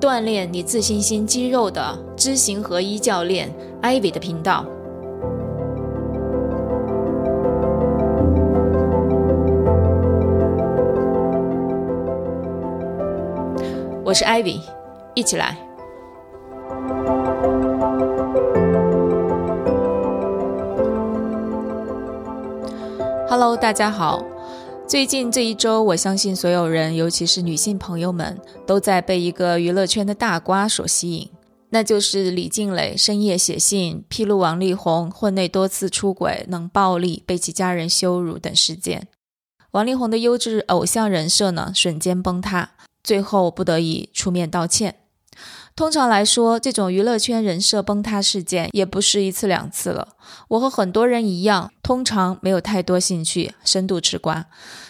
锻炼你自信心肌肉的知行合一教练 Ivy 的频道。我是 Ivy，一起来。Hello，大家好。最近这一周，我相信所有人，尤其是女性朋友们，都在被一个娱乐圈的大瓜所吸引，那就是李静蕾深夜写信披露王力宏婚内多次出轨、冷暴力、被其家人羞辱等事件。王力宏的优质偶像人设呢，瞬间崩塌，最后不得已出面道歉。通常来说，这种娱乐圈人设崩塌事件也不是一次两次了。我和很多人一样，通常没有太多兴趣深度吃瓜，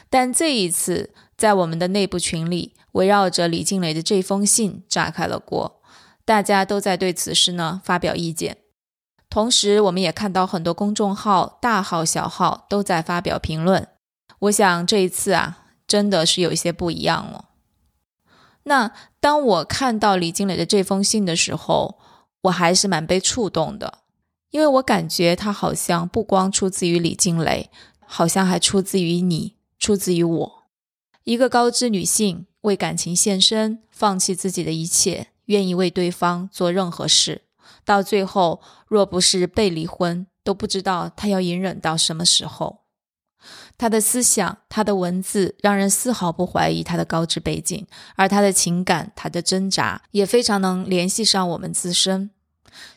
但这一次在我们的内部群里，围绕着李静蕾的这封信炸开了锅，大家都在对此事呢发表意见。同时，我们也看到很多公众号、大号、小号都在发表评论。我想这一次啊，真的是有一些不一样了。那当我看到李金磊的这封信的时候，我还是蛮被触动的，因为我感觉他好像不光出自于李金磊，好像还出自于你，出自于我。一个高知女性为感情献身，放弃自己的一切，愿意为对方做任何事，到最后若不是被离婚，都不知道她要隐忍到什么时候。他的思想，他的文字，让人丝毫不怀疑他的高知背景，而他的情感，他的挣扎，也非常能联系上我们自身。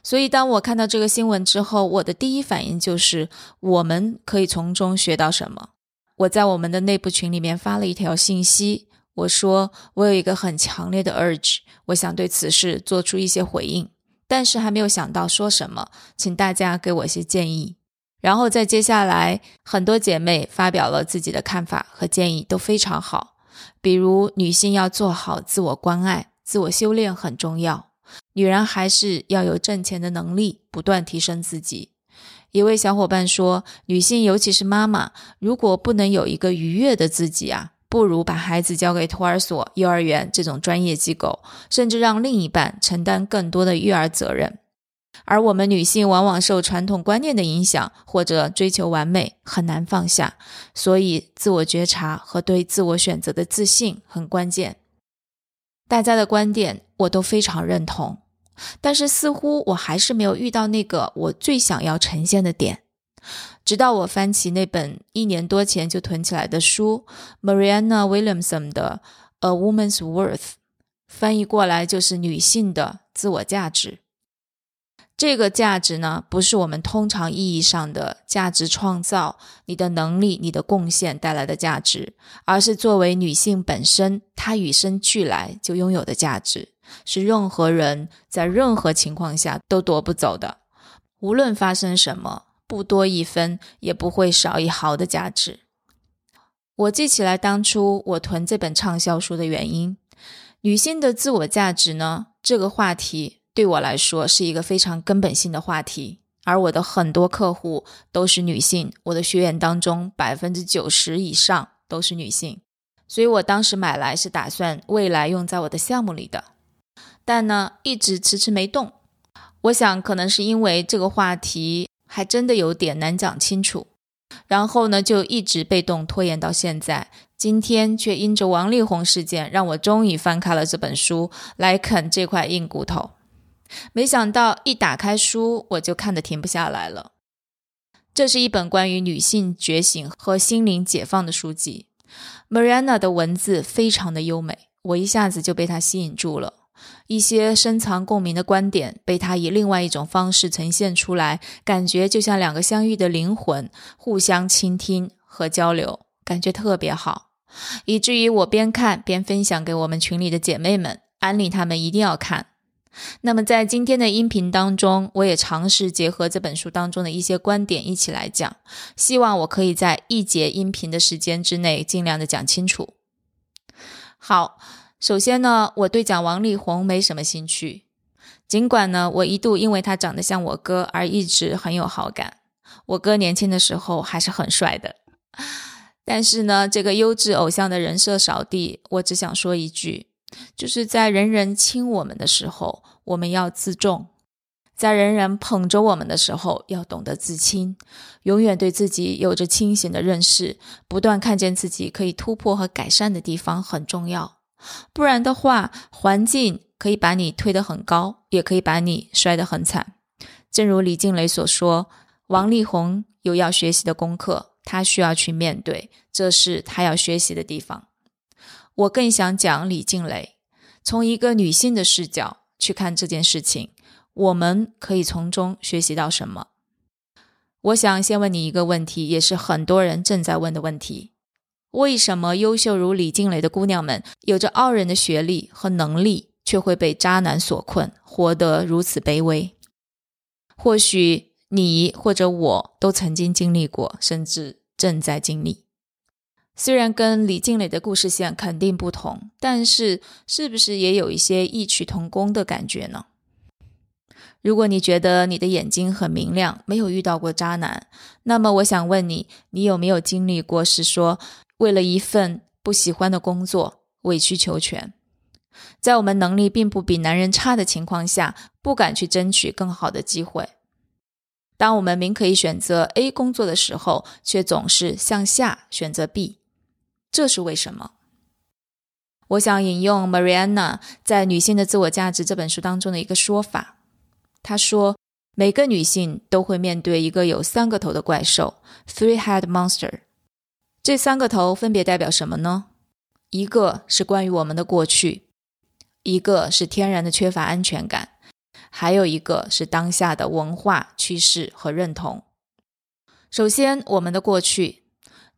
所以，当我看到这个新闻之后，我的第一反应就是，我们可以从中学到什么？我在我们的内部群里面发了一条信息，我说我有一个很强烈的 urge，我想对此事做出一些回应，但是还没有想到说什么，请大家给我一些建议。然后在接下来，很多姐妹发表了自己的看法和建议，都非常好。比如，女性要做好自我关爱、自我修炼很重要。女人还是要有挣钱的能力，不断提升自己。一位小伙伴说，女性尤其是妈妈，如果不能有一个愉悦的自己啊，不如把孩子交给托儿所、幼儿园这种专业机构，甚至让另一半承担更多的育儿责任。而我们女性往往受传统观念的影响，或者追求完美，很难放下。所以，自我觉察和对自我选择的自信很关键。大家的观点我都非常认同，但是似乎我还是没有遇到那个我最想要呈现的点。直到我翻起那本一年多前就囤起来的书，Mariana Williamson 的《A Woman's Worth》，翻译过来就是女性的自我价值。这个价值呢，不是我们通常意义上的价值创造，你的能力、你的贡献带来的价值，而是作为女性本身，她与生俱来就拥有的价值，是任何人在任何情况下都夺不走的。无论发生什么，不多一分，也不会少一毫的价值。我记起来当初我囤这本畅销书的原因，女性的自我价值呢，这个话题。对我来说是一个非常根本性的话题，而我的很多客户都是女性，我的学员当中百分之九十以上都是女性，所以我当时买来是打算未来用在我的项目里的，但呢一直迟迟没动。我想可能是因为这个话题还真的有点难讲清楚，然后呢就一直被动拖延到现在。今天却因着王力宏事件，让我终于翻开了这本书来啃这块硬骨头。没想到一打开书，我就看得停不下来了。这是一本关于女性觉醒和心灵解放的书籍。Mariana 的文字非常的优美，我一下子就被她吸引住了。一些深藏共鸣的观点被她以另外一种方式呈现出来，感觉就像两个相遇的灵魂互相倾听和交流，感觉特别好，以至于我边看边分享给我们群里的姐妹们，安利她们一定要看。那么在今天的音频当中，我也尝试结合这本书当中的一些观点一起来讲，希望我可以在一节音频的时间之内尽量的讲清楚。好，首先呢，我对讲王力宏没什么兴趣，尽管呢，我一度因为他长得像我哥而一直很有好感。我哥年轻的时候还是很帅的，但是呢，这个优质偶像的人设扫地，我只想说一句。就是在人人亲我们的时候，我们要自重；在人人捧着我们的时候，要懂得自轻。永远对自己有着清醒的认识，不断看见自己可以突破和改善的地方很重要。不然的话，环境可以把你推得很高，也可以把你摔得很惨。正如李静蕾所说，王力宏有要学习的功课，他需要去面对，这是他要学习的地方。我更想讲李静蕾，从一个女性的视角去看这件事情，我们可以从中学习到什么？我想先问你一个问题，也是很多人正在问的问题：为什么优秀如李静蕾的姑娘们，有着傲人的学历和能力，却会被渣男所困，活得如此卑微？或许你或者我都曾经经历过，甚至正在经历。虽然跟李静蕾的故事线肯定不同，但是是不是也有一些异曲同工的感觉呢？如果你觉得你的眼睛很明亮，没有遇到过渣男，那么我想问你，你有没有经历过是说为了一份不喜欢的工作委曲求全，在我们能力并不比男人差的情况下，不敢去争取更好的机会？当我们明可以选择 A 工作的时候，却总是向下选择 B。这是为什么？我想引用 Mariana 在《女性的自我价值》这本书当中的一个说法。她说：“每个女性都会面对一个有三个头的怪兽 （three-head monster）。这三个头分别代表什么呢？一个是关于我们的过去，一个是天然的缺乏安全感，还有一个是当下的文化趋势和认同。首先，我们的过去。”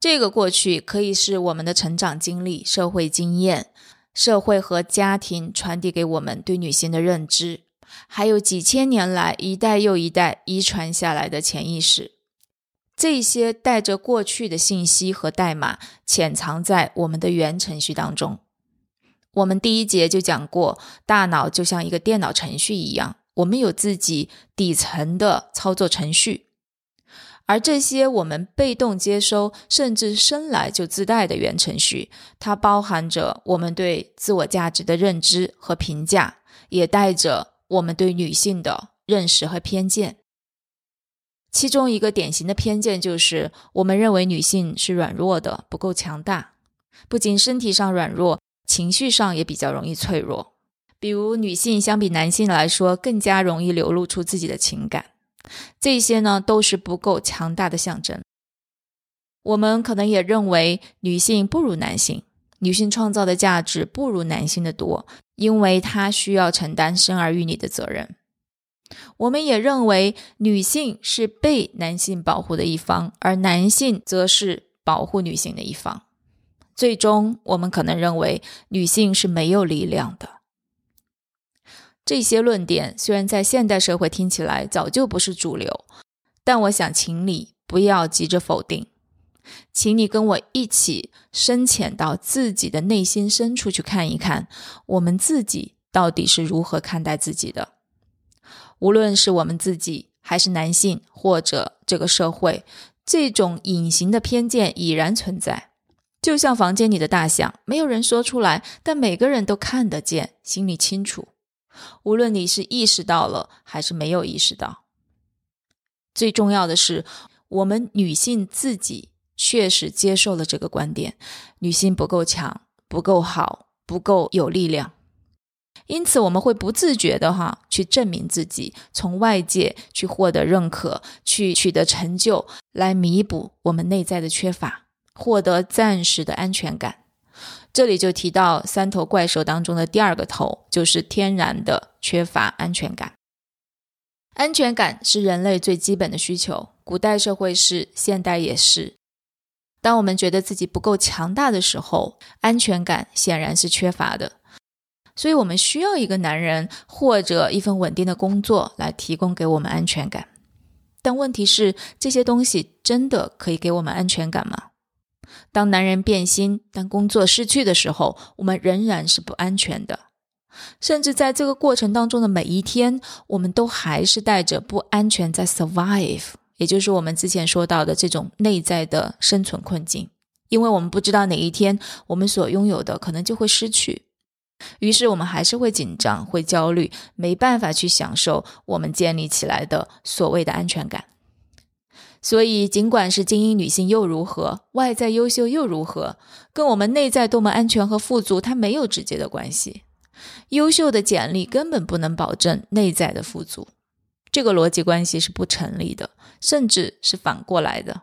这个过去可以是我们的成长经历、社会经验、社会和家庭传递给我们对女性的认知，还有几千年来一代又一代遗传下来的潜意识。这些带着过去的信息和代码，潜藏在我们的原程序当中。我们第一节就讲过，大脑就像一个电脑程序一样，我们有自己底层的操作程序。而这些我们被动接收，甚至生来就自带的原程序，它包含着我们对自我价值的认知和评价，也带着我们对女性的认识和偏见。其中一个典型的偏见就是，我们认为女性是软弱的，不够强大。不仅身体上软弱，情绪上也比较容易脆弱。比如，女性相比男性来说，更加容易流露出自己的情感。这些呢都是不够强大的象征。我们可能也认为女性不如男性，女性创造的价值不如男性的多，因为她需要承担生儿育女的责任。我们也认为女性是被男性保护的一方，而男性则是保护女性的一方。最终，我们可能认为女性是没有力量的。这些论点虽然在现代社会听起来早就不是主流，但我想请你不要急着否定，请你跟我一起深潜到自己的内心深处去看一看，我们自己到底是如何看待自己的。无论是我们自己，还是男性，或者这个社会，这种隐形的偏见已然存在，就像房间里的大象，没有人说出来，但每个人都看得见，心里清楚。无论你是意识到了还是没有意识到，最重要的是，我们女性自己确实接受了这个观点：女性不够强、不够好、不够有力量。因此，我们会不自觉的哈去证明自己，从外界去获得认可，去取得成就，来弥补我们内在的缺乏，获得暂时的安全感。这里就提到三头怪兽当中的第二个头，就是天然的缺乏安全感。安全感是人类最基本的需求，古代社会是，现代也是。当我们觉得自己不够强大的时候，安全感显然是缺乏的。所以我们需要一个男人或者一份稳定的工作来提供给我们安全感。但问题是，这些东西真的可以给我们安全感吗？当男人变心，当工作失去的时候，我们仍然是不安全的。甚至在这个过程当中的每一天，我们都还是带着不安全在 survive，也就是我们之前说到的这种内在的生存困境。因为我们不知道哪一天我们所拥有的可能就会失去，于是我们还是会紧张、会焦虑，没办法去享受我们建立起来的所谓的安全感。所以，尽管是精英女性又如何，外在优秀又如何，跟我们内在多么安全和富足，它没有直接的关系。优秀的简历根本不能保证内在的富足，这个逻辑关系是不成立的，甚至是反过来的。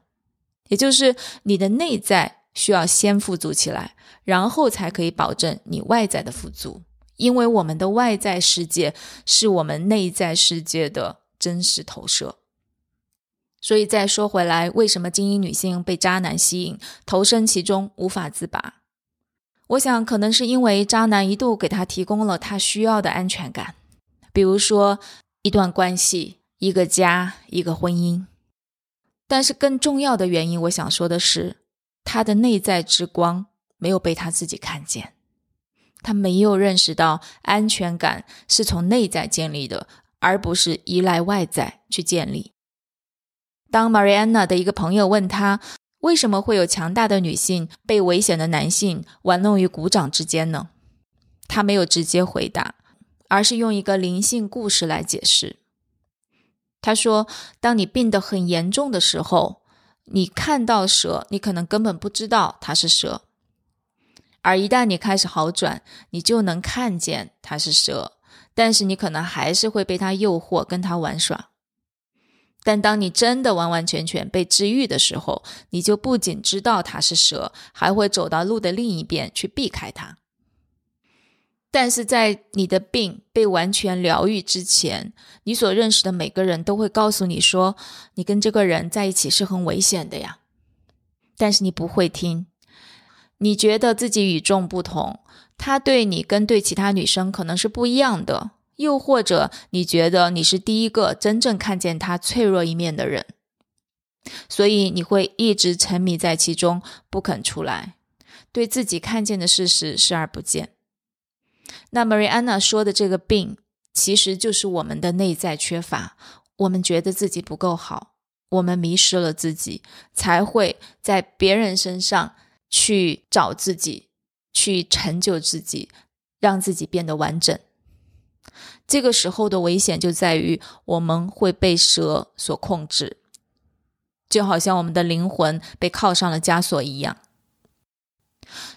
也就是你的内在需要先富足起来，然后才可以保证你外在的富足。因为我们的外在世界是我们内在世界的真实投射。所以再说回来，为什么精英女性被渣男吸引，投身其中无法自拔？我想，可能是因为渣男一度给她提供了她需要的安全感，比如说一段关系、一个家、一个婚姻。但是更重要的原因，我想说的是，她的内在之光没有被她自己看见，她没有认识到安全感是从内在建立的，而不是依赖外在去建立。当 Mariana 的一个朋友问他为什么会有强大的女性被危险的男性玩弄于股掌之间呢？他没有直接回答，而是用一个灵性故事来解释。他说：“当你病得很严重的时候，你看到蛇，你可能根本不知道它是蛇；而一旦你开始好转，你就能看见它是蛇，但是你可能还是会被它诱惑，跟它玩耍。”但当你真的完完全全被治愈的时候，你就不仅知道它是蛇，还会走到路的另一边去避开它。但是在你的病被完全疗愈之前，你所认识的每个人都会告诉你说，你跟这个人在一起是很危险的呀。但是你不会听，你觉得自己与众不同，他对你跟对其他女生可能是不一样的。又或者你觉得你是第一个真正看见他脆弱一面的人，所以你会一直沉迷在其中不肯出来，对自己看见的事实视而不见。那 Mariana 说的这个病，其实就是我们的内在缺乏，我们觉得自己不够好，我们迷失了自己，才会在别人身上去找自己，去成就自己，让自己变得完整。这个时候的危险就在于我们会被蛇所控制，就好像我们的灵魂被铐上了枷锁一样。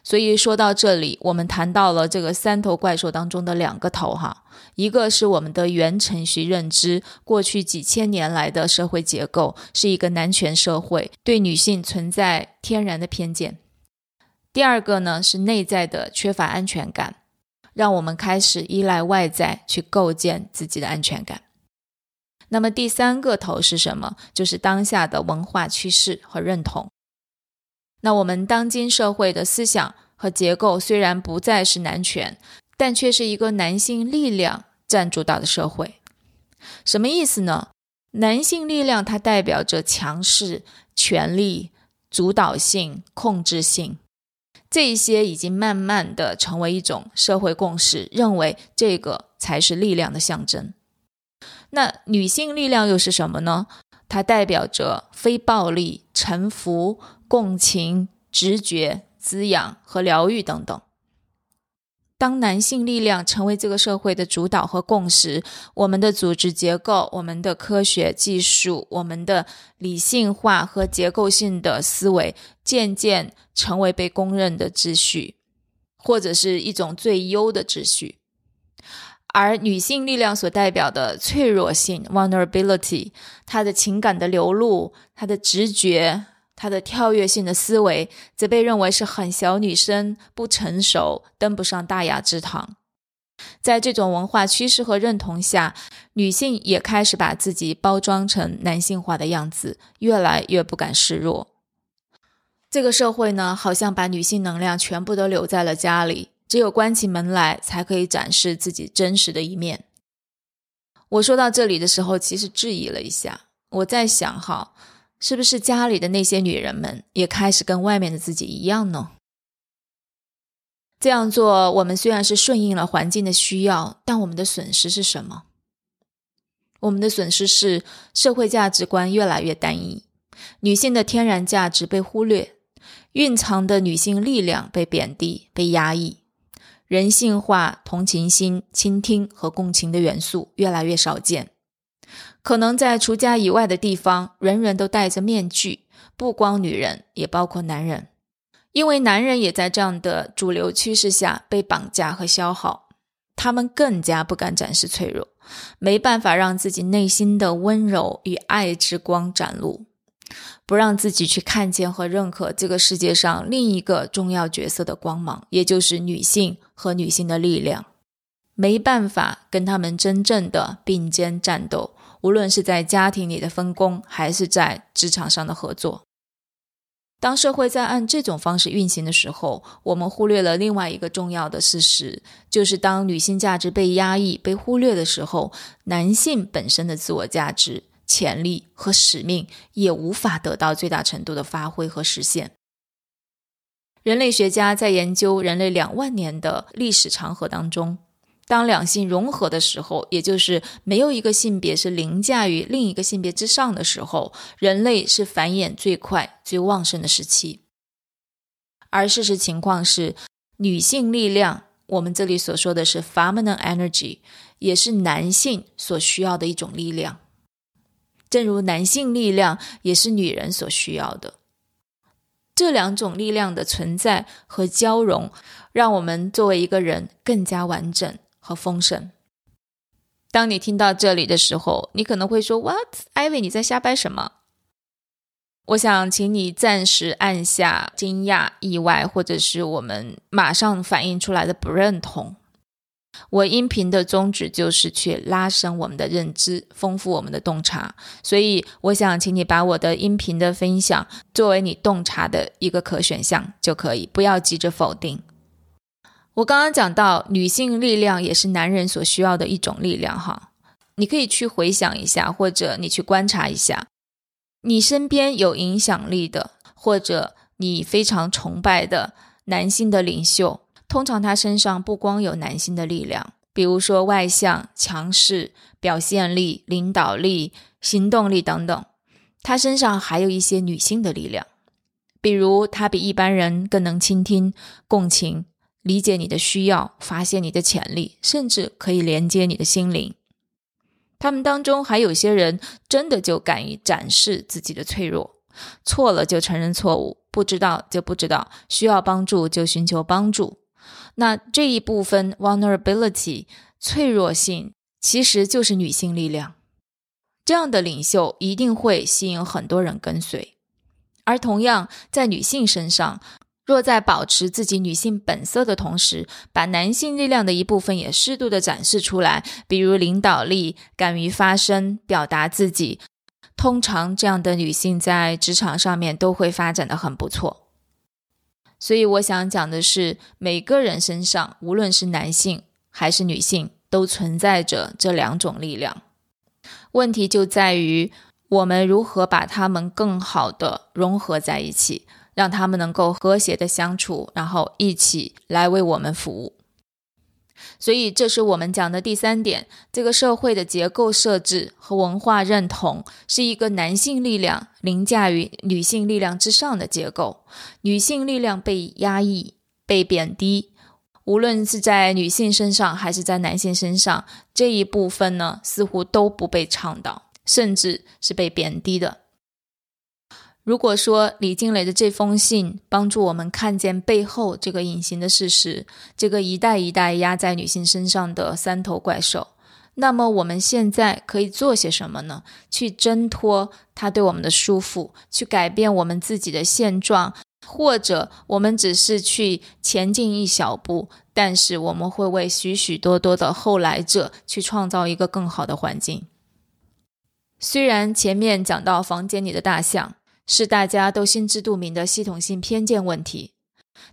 所以说到这里，我们谈到了这个三头怪兽当中的两个头，哈，一个是我们的原程序认知，过去几千年来的社会结构是一个男权社会，对女性存在天然的偏见；第二个呢是内在的缺乏安全感。让我们开始依赖外在去构建自己的安全感。那么第三个头是什么？就是当下的文化趋势和认同。那我们当今社会的思想和结构虽然不再是男权，但却是一个男性力量占主导的社会。什么意思呢？男性力量它代表着强势、权力、主导性、控制性。这些已经慢慢的成为一种社会共识，认为这个才是力量的象征。那女性力量又是什么呢？它代表着非暴力、臣服、共情、直觉、滋养和疗愈等等。当男性力量成为这个社会的主导和共识，我们的组织结构、我们的科学技术、我们的理性化和结构性的思维，渐渐成为被公认的秩序，或者是一种最优的秩序。而女性力量所代表的脆弱性 （vulnerability），她的情感的流露，她的直觉。她的跳跃性的思维则被认为是很小女生、不成熟、登不上大雅之堂。在这种文化趋势和认同下，女性也开始把自己包装成男性化的样子，越来越不敢示弱。这个社会呢，好像把女性能量全部都留在了家里，只有关起门来，才可以展示自己真实的一面。我说到这里的时候，其实质疑了一下，我在想，哈，是不是家里的那些女人们也开始跟外面的自己一样呢？这样做，我们虽然是顺应了环境的需要，但我们的损失是什么？我们的损失是社会价值观越来越单一，女性的天然价值被忽略，蕴藏的女性力量被贬低、被压抑，人性化、同情心、倾听和共情的元素越来越少见。可能在除家以外的地方，人人都戴着面具，不光女人，也包括男人。因为男人也在这样的主流趋势下被绑架和消耗，他们更加不敢展示脆弱，没办法让自己内心的温柔与爱之光展露，不让自己去看见和认可这个世界上另一个重要角色的光芒，也就是女性和女性的力量，没办法跟他们真正的并肩战斗，无论是在家庭里的分工，还是在职场上的合作。当社会在按这种方式运行的时候，我们忽略了另外一个重要的事实，就是当女性价值被压抑、被忽略的时候，男性本身的自我价值、潜力和使命也无法得到最大程度的发挥和实现。人类学家在研究人类两万年的历史长河当中。当两性融合的时候，也就是没有一个性别是凌驾于另一个性别之上的时候，人类是繁衍最快、最旺盛的时期。而事实情况是，女性力量，我们这里所说的是 feminine energy，也是男性所需要的一种力量。正如男性力量也是女人所需要的。这两种力量的存在和交融，让我们作为一个人更加完整。和丰盛。当你听到这里的时候，你可能会说：“What, Ivy？你在瞎掰什么？”我想请你暂时按下惊讶、意外，或者是我们马上反映出来的不认同。我音频的宗旨就是去拉伸我们的认知，丰富我们的洞察。所以，我想请你把我的音频的分享作为你洞察的一个可选项就可以，不要急着否定。我刚刚讲到，女性力量也是男人所需要的一种力量，哈。你可以去回想一下，或者你去观察一下，你身边有影响力的，或者你非常崇拜的男性的领袖，通常他身上不光有男性的力量，比如说外向、强势、表现力、领导力、行动力等等，他身上还有一些女性的力量，比如他比一般人更能倾听、共情。理解你的需要，发现你的潜力，甚至可以连接你的心灵。他们当中还有些人真的就敢于展示自己的脆弱，错了就承认错误，不知道就不知道，需要帮助就寻求帮助。那这一部分 vulnerability 脆弱性，其实就是女性力量。这样的领袖一定会吸引很多人跟随，而同样在女性身上。若在保持自己女性本色的同时，把男性力量的一部分也适度的展示出来，比如领导力、敢于发声、表达自己，通常这样的女性在职场上面都会发展的很不错。所以我想讲的是，每个人身上，无论是男性还是女性，都存在着这两种力量。问题就在于我们如何把它们更好的融合在一起。让他们能够和谐的相处，然后一起来为我们服务。所以，这是我们讲的第三点：这个社会的结构设置和文化认同是一个男性力量凌驾于女性力量之上的结构，女性力量被压抑、被贬低。无论是在女性身上还是在男性身上，这一部分呢，似乎都不被倡导，甚至是被贬低的。如果说李静蕾的这封信帮助我们看见背后这个隐形的事实，这个一代一代压在女性身上的三头怪兽，那么我们现在可以做些什么呢？去挣脱它对我们的束缚，去改变我们自己的现状，或者我们只是去前进一小步，但是我们会为许许多多的后来者去创造一个更好的环境。虽然前面讲到房间里的大象。是大家都心知肚明的系统性偏见问题，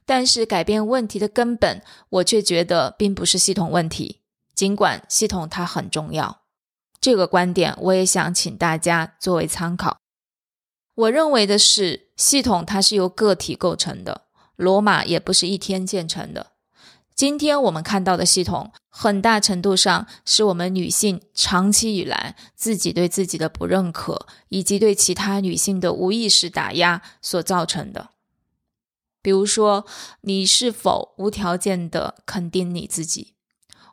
但是改变问题的根本，我却觉得并不是系统问题。尽管系统它很重要，这个观点我也想请大家作为参考。我认为的是，系统它是由个体构成的，罗马也不是一天建成的。今天我们看到的系统，很大程度上是我们女性长期以来自己对自己的不认可，以及对其他女性的无意识打压所造成的。比如说，你是否无条件的肯定你自己？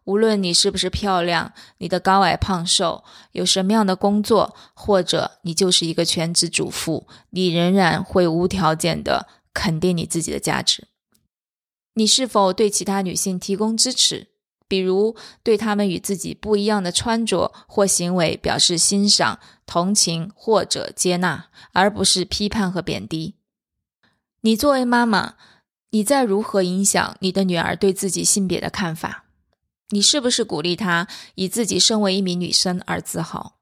无论你是不是漂亮，你的高矮胖瘦，有什么样的工作，或者你就是一个全职主妇，你仍然会无条件的肯定你自己的价值。你是否对其他女性提供支持？比如对她们与自己不一样的穿着或行为表示欣赏、同情或者接纳，而不是批判和贬低。你作为妈妈，你在如何影响你的女儿对自己性别的看法？你是不是鼓励她以自己身为一名女生而自豪？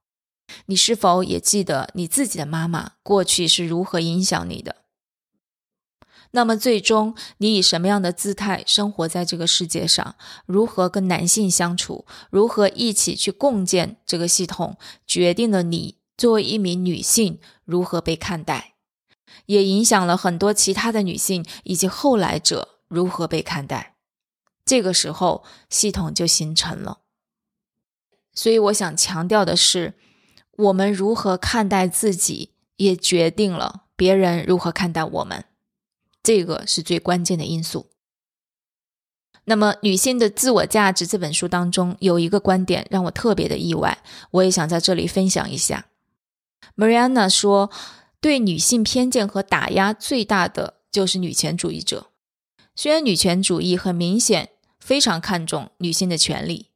你是否也记得你自己的妈妈过去是如何影响你的？那么最终，你以什么样的姿态生活在这个世界上？如何跟男性相处？如何一起去共建这个系统？决定了你作为一名女性如何被看待。也影响了很多其他的女性以及后来者如何被看待，这个时候系统就形成了。所以我想强调的是，我们如何看待自己，也决定了别人如何看待我们，这个是最关键的因素。那么，《女性的自我价值》这本书当中有一个观点让我特别的意外，我也想在这里分享一下。Mariana 说。对女性偏见和打压最大的就是女权主义者。虽然女权主义很明显非常看重女性的权利，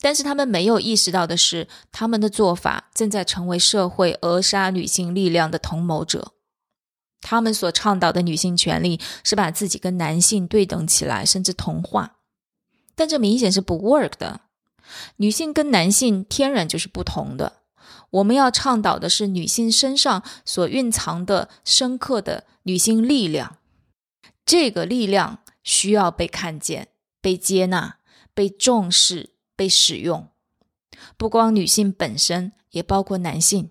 但是他们没有意识到的是，他们的做法正在成为社会扼杀女性力量的同谋者。他们所倡导的女性权利是把自己跟男性对等起来，甚至同化，但这明显是不 work 的。女性跟男性天然就是不同的。我们要倡导的是女性身上所蕴藏的深刻的女性力量，这个力量需要被看见、被接纳、被重视、被使用。不光女性本身，也包括男性。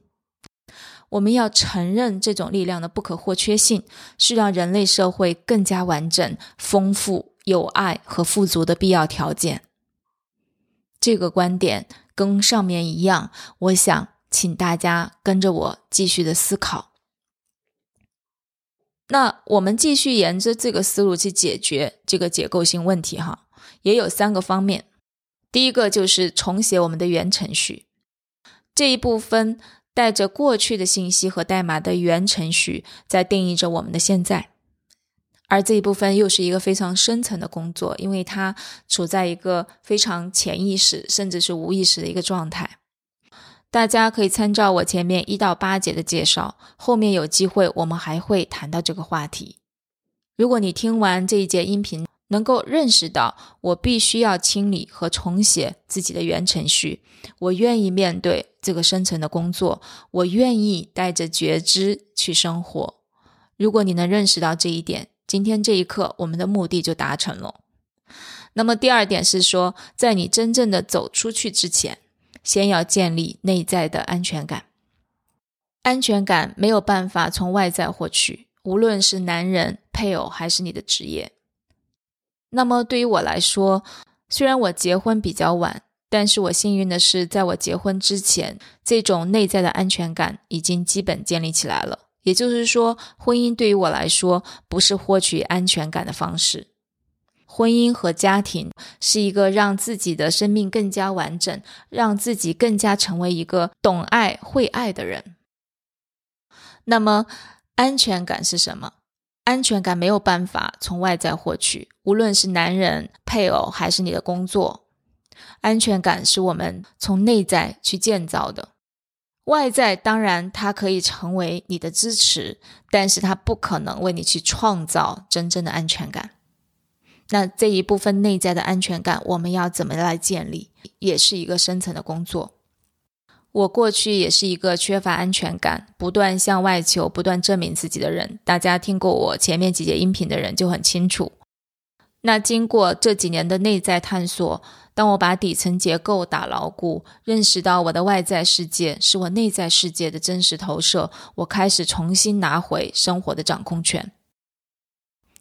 我们要承认这种力量的不可或缺性，是让人类社会更加完整、丰富、有爱和富足的必要条件。这个观点跟上面一样，我想。请大家跟着我继续的思考。那我们继续沿着这个思路去解决这个结构性问题哈，也有三个方面。第一个就是重写我们的原程序，这一部分带着过去的信息和代码的原程序在定义着我们的现在，而这一部分又是一个非常深层的工作，因为它处在一个非常潜意识甚至是无意识的一个状态。大家可以参照我前面一到八节的介绍，后面有机会我们还会谈到这个话题。如果你听完这一节音频，能够认识到我必须要清理和重写自己的原程序，我愿意面对这个深层的工作，我愿意带着觉知去生活。如果你能认识到这一点，今天这一刻我们的目的就达成了。那么第二点是说，在你真正的走出去之前。先要建立内在的安全感，安全感没有办法从外在获取，无论是男人、配偶还是你的职业。那么对于我来说，虽然我结婚比较晚，但是我幸运的是，在我结婚之前，这种内在的安全感已经基本建立起来了。也就是说，婚姻对于我来说不是获取安全感的方式。婚姻和家庭是一个让自己的生命更加完整，让自己更加成为一个懂爱、会爱的人。那么，安全感是什么？安全感没有办法从外在获取，无论是男人、配偶还是你的工作。安全感是我们从内在去建造的，外在当然它可以成为你的支持，但是它不可能为你去创造真正的安全感。那这一部分内在的安全感，我们要怎么来建立，也是一个深层的工作。我过去也是一个缺乏安全感、不断向外求、不断证明自己的人。大家听过我前面几节音频的人就很清楚。那经过这几年的内在探索，当我把底层结构打牢固，认识到我的外在世界是我内在世界的真实投射，我开始重新拿回生活的掌控权。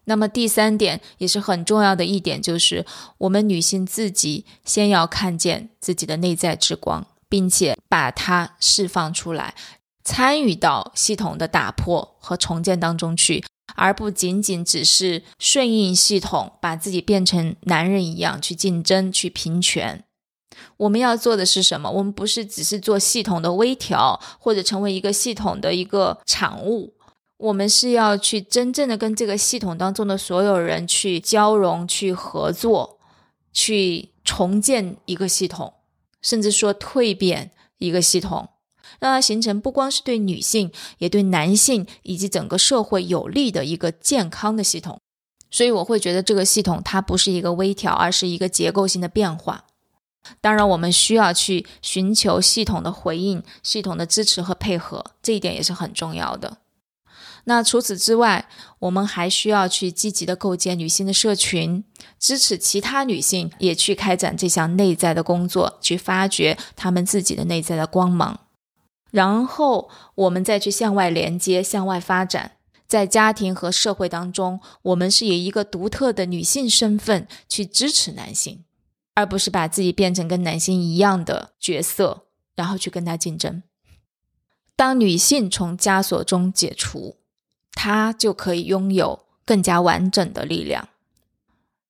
那么第三点也是很重要的一点，就是我们女性自己先要看见自己的内在之光。并且把它释放出来，参与到系统的打破和重建当中去，而不仅仅只是顺应系统，把自己变成男人一样去竞争、去平权。我们要做的是什么？我们不是只是做系统的微调，或者成为一个系统的一个产物，我们是要去真正的跟这个系统当中的所有人去交融、去合作、去重建一个系统。甚至说蜕变一个系统，让它形成不光是对女性，也对男性以及整个社会有利的一个健康的系统。所以我会觉得这个系统它不是一个微调，而是一个结构性的变化。当然，我们需要去寻求系统的回应、系统的支持和配合，这一点也是很重要的。那除此之外，我们还需要去积极的构建女性的社群，支持其他女性也去开展这项内在的工作，去发掘她们自己的内在的光芒，然后我们再去向外连接、向外发展。在家庭和社会当中，我们是以一个独特的女性身份去支持男性，而不是把自己变成跟男性一样的角色，然后去跟他竞争。当女性从枷锁中解除。她就可以拥有更加完整的力量。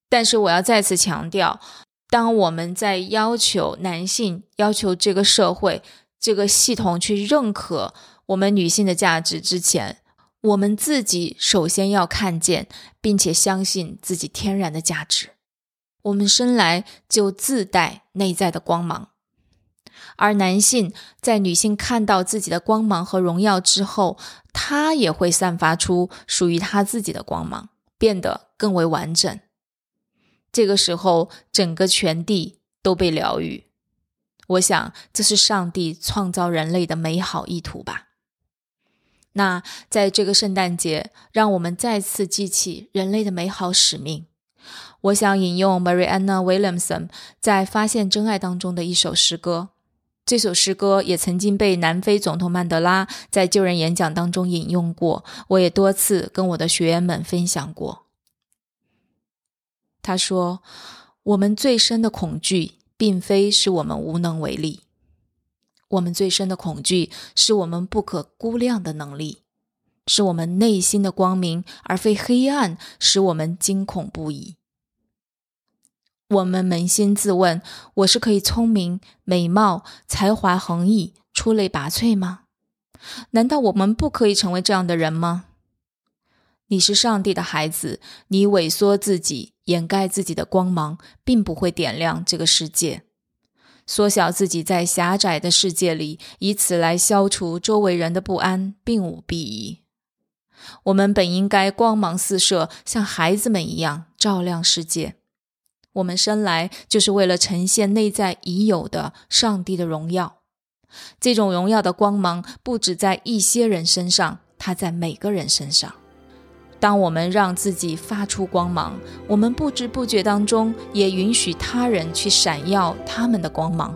但是我要再次强调，当我们在要求男性、要求这个社会、这个系统去认可我们女性的价值之前，我们自己首先要看见并且相信自己天然的价值。我们生来就自带内在的光芒。而男性在女性看到自己的光芒和荣耀之后，他也会散发出属于他自己的光芒，变得更为完整。这个时候，整个全地都被疗愈。我想，这是上帝创造人类的美好意图吧。那在这个圣诞节，让我们再次记起人类的美好使命。我想引用 Marianna Williamson 在《发现真爱》当中的一首诗歌。这首诗歌也曾经被南非总统曼德拉在救人演讲当中引用过，我也多次跟我的学员们分享过。他说：“我们最深的恐惧，并非是我们无能为力；我们最深的恐惧，是我们不可估量的能力，是我们内心的光明，而非黑暗，使我们惊恐不已。”我们扪心自问：我是可以聪明、美貌、才华横溢、出类拔萃吗？难道我们不可以成为这样的人吗？你是上帝的孩子，你萎缩自己、掩盖自己的光芒，并不会点亮这个世界；缩小自己在狭窄的世界里，以此来消除周围人的不安，并无裨益。我们本应该光芒四射，像孩子们一样照亮世界。我们生来就是为了呈现内在已有的上帝的荣耀，这种荣耀的光芒不止在一些人身上，它在每个人身上。当我们让自己发出光芒，我们不知不觉当中也允许他人去闪耀他们的光芒。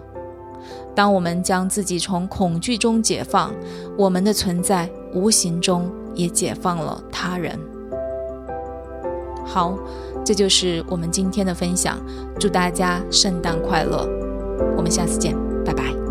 当我们将自己从恐惧中解放，我们的存在无形中也解放了他人。好。这就是我们今天的分享，祝大家圣诞快乐！我们下次见，拜拜。